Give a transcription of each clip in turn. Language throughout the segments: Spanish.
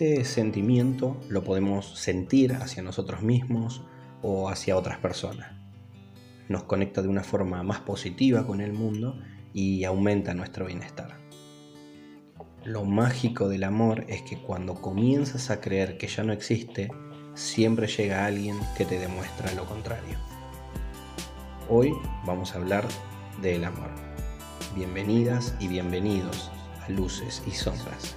Este sentimiento lo podemos sentir hacia nosotros mismos o hacia otras personas. Nos conecta de una forma más positiva con el mundo y aumenta nuestro bienestar. Lo mágico del amor es que cuando comienzas a creer que ya no existe, siempre llega alguien que te demuestra lo contrario. Hoy vamos a hablar del amor. Bienvenidas y bienvenidos a Luces y Sombras.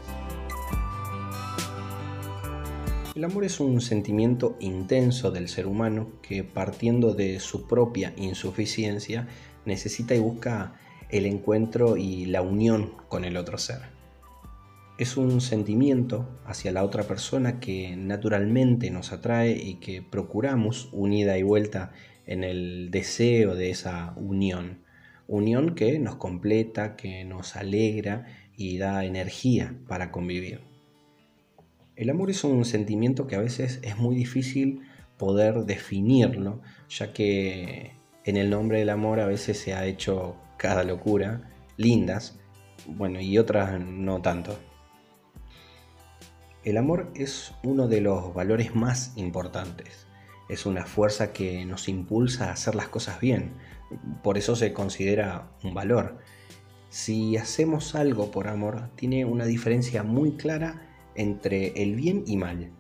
El amor es un sentimiento intenso del ser humano que partiendo de su propia insuficiencia necesita y busca el encuentro y la unión con el otro ser. Es un sentimiento hacia la otra persona que naturalmente nos atrae y que procuramos unida y vuelta en el deseo de esa unión. Unión que nos completa, que nos alegra y da energía para convivir. El amor es un sentimiento que a veces es muy difícil poder definirlo, ya que en el nombre del amor a veces se ha hecho cada locura, lindas, bueno, y otras no tanto. El amor es uno de los valores más importantes. Es una fuerza que nos impulsa a hacer las cosas bien. Por eso se considera un valor. Si hacemos algo por amor, tiene una diferencia muy clara entre el bien y mal.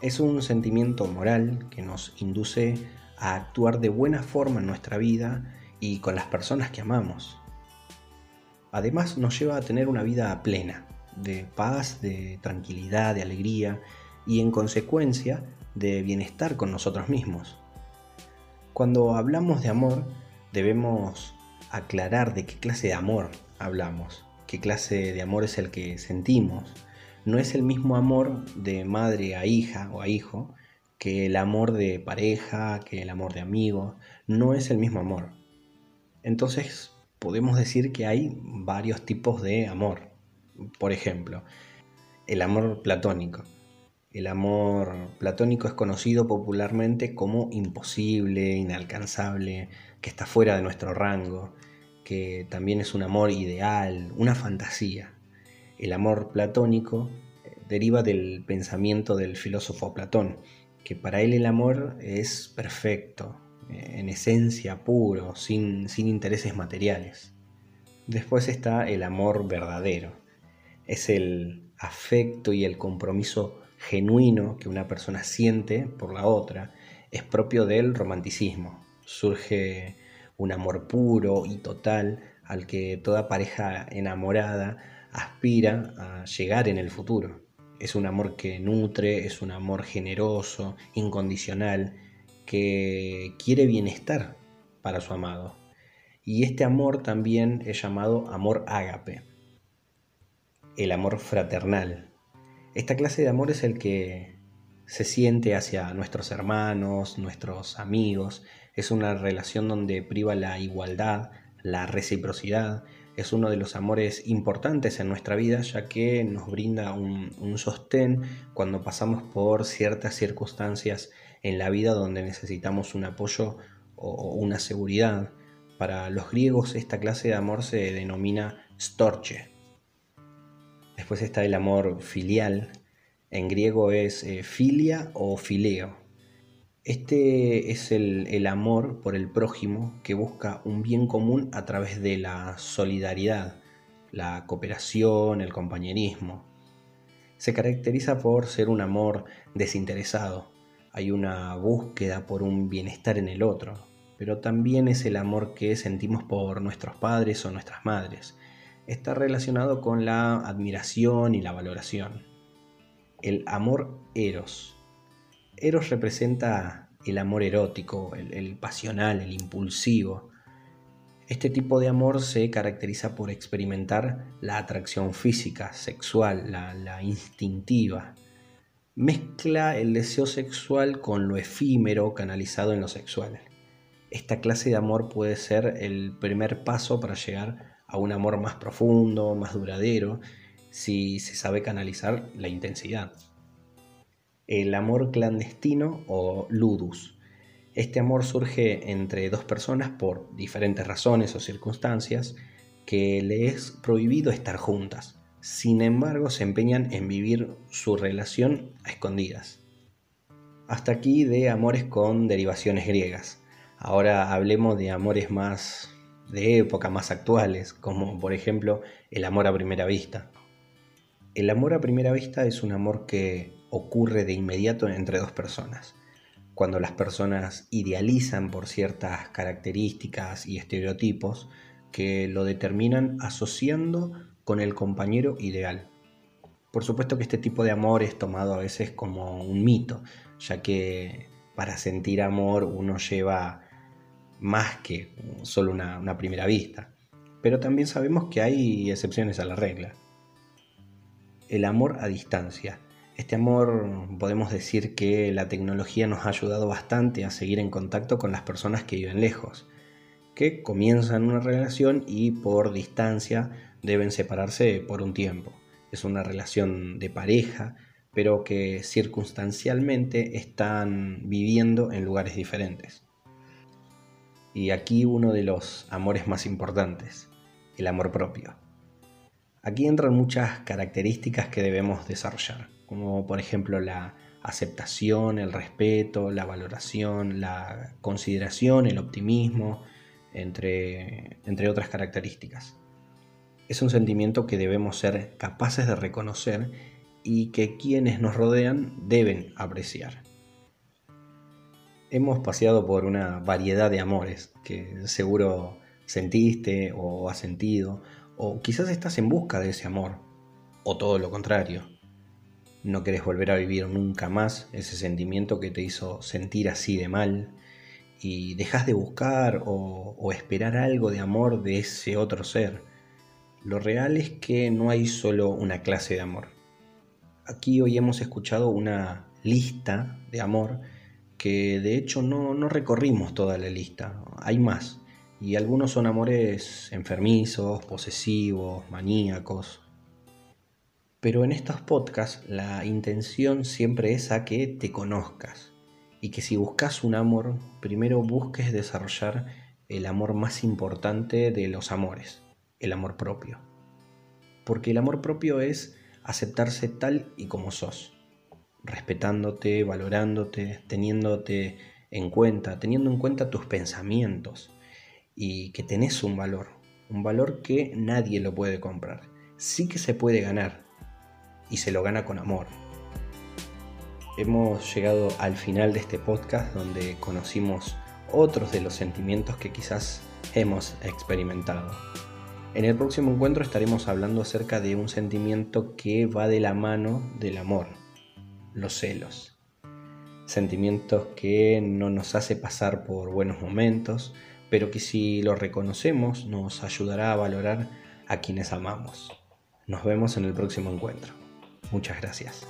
Es un sentimiento moral que nos induce a actuar de buena forma en nuestra vida y con las personas que amamos. Además nos lleva a tener una vida plena, de paz, de tranquilidad, de alegría y en consecuencia de bienestar con nosotros mismos. Cuando hablamos de amor debemos aclarar de qué clase de amor hablamos, qué clase de amor es el que sentimos, no es el mismo amor de madre a hija o a hijo que el amor de pareja, que el amor de amigo, no es el mismo amor. Entonces podemos decir que hay varios tipos de amor. Por ejemplo, el amor platónico. El amor platónico es conocido popularmente como imposible, inalcanzable, que está fuera de nuestro rango, que también es un amor ideal, una fantasía. El amor platónico eh, deriva del pensamiento del filósofo Platón, que para él el amor es perfecto, eh, en esencia puro, sin, sin intereses materiales. Después está el amor verdadero. Es el afecto y el compromiso genuino que una persona siente por la otra. Es propio del romanticismo. Surge un amor puro y total al que toda pareja enamorada aspira a llegar en el futuro. Es un amor que nutre, es un amor generoso, incondicional, que quiere bienestar para su amado. Y este amor también es llamado amor ágape, el amor fraternal. Esta clase de amor es el que se siente hacia nuestros hermanos, nuestros amigos. Es una relación donde priva la igualdad, la reciprocidad, es uno de los amores importantes en nuestra vida, ya que nos brinda un, sostén cuando pasamos por ciertas circunstancias en la vida donde necesitamos un apoyo o una seguridad. Para los griegos esta clase de amor se denomina storche. Después está el amor filial. En griego es eh, filia o fileo. Este es el, amor por el prójimo que busca un bien común a través de la solidaridad, la cooperación, el compañerismo. Se caracteriza por ser un amor desinteresado. Hay una búsqueda por un bienestar en el otro, pero también es el amor que sentimos por nuestros padres o nuestras madres. Está relacionado con la admiración y la valoración. El amor eros Eros representa el amor erótico, el, pasional, el impulsivo. Este tipo de amor se caracteriza por experimentar la atracción física, sexual, la, la instintiva. Mezcla el deseo sexual con lo efímero canalizado en lo sexual. Esta clase de amor puede ser el primer paso para llegar a un amor más profundo, más duradero, si se sabe canalizar la intensidad el amor clandestino o ludus. Este amor surge entre dos personas por diferentes razones o circunstancias que le es prohibido estar juntas, sin embargo se empeñan en vivir su relación a escondidas. Hasta aquí de amores con derivaciones griegas. Ahora hablemos de amores más de época, más actuales, como por ejemplo el amor a primera vista. El amor a primera vista es un amor que ocurre de inmediato entre dos personas. Cuando las personas idealizan por ciertas características y estereotipos que lo determinan asociando con el compañero ideal. Por supuesto que este tipo de amor es tomado a veces como un mito, ya que para sentir amor uno lleva más que solo una, primera vista. Pero también sabemos que hay excepciones a la regla. El amor a distancia. Este amor podemos decir que la tecnología nos ha ayudado bastante a seguir en contacto con las personas que viven lejos, que comienzan una relación y por distancia deben separarse por un tiempo. Es una relación de pareja, pero que circunstancialmente están viviendo en lugares diferentes. Y aquí uno de los amores más importantes, el amor propio. Aquí entran muchas características que debemos desarrollar, como por ejemplo la aceptación, el respeto, la valoración, la consideración, el optimismo, entre, entre otras características. Es un sentimiento que debemos ser capaces de reconocer y que quienes nos rodean deben apreciar hemos paseado por una variedad de amores que seguro sentiste o has sentido, o quizás estás en busca de ese amor, o todo lo contrario. No querés volver a vivir nunca más ese sentimiento que te hizo sentir así de mal y dejas de buscar o, esperar algo de amor de ese otro ser. Lo real es que no hay solo una clase de amor. Aquí hoy hemos escuchado una lista de amor que de hecho no, no recorrimos toda la lista, hay más, y algunos son amores enfermizos, posesivos, maníacos. Pero en estos podcasts la intención siempre es a que te conozcas y que si buscas un amor, primero busques desarrollar el amor más importante de los amores, el amor propio. Porque el amor propio es aceptarse tal y como sos respetándote, valorándote, teniéndote en cuenta, teniendo en cuenta tus pensamientos y que tenés un valor, un valor que nadie lo puede comprar. Sí que se puede ganar y se lo gana con amor. Hemos llegado al final de este podcast donde conocimos otros de los sentimientos que quizás hemos experimentado. En el próximo encuentro estaremos hablando acerca de un sentimiento que va de la mano del amor, los celos. Sentimientos que no nos hace pasar por buenos momentos, pero que si los reconocemos nos ayudará a valorar a quienes amamos. Nos vemos en el próximo encuentro. Muchas gracias.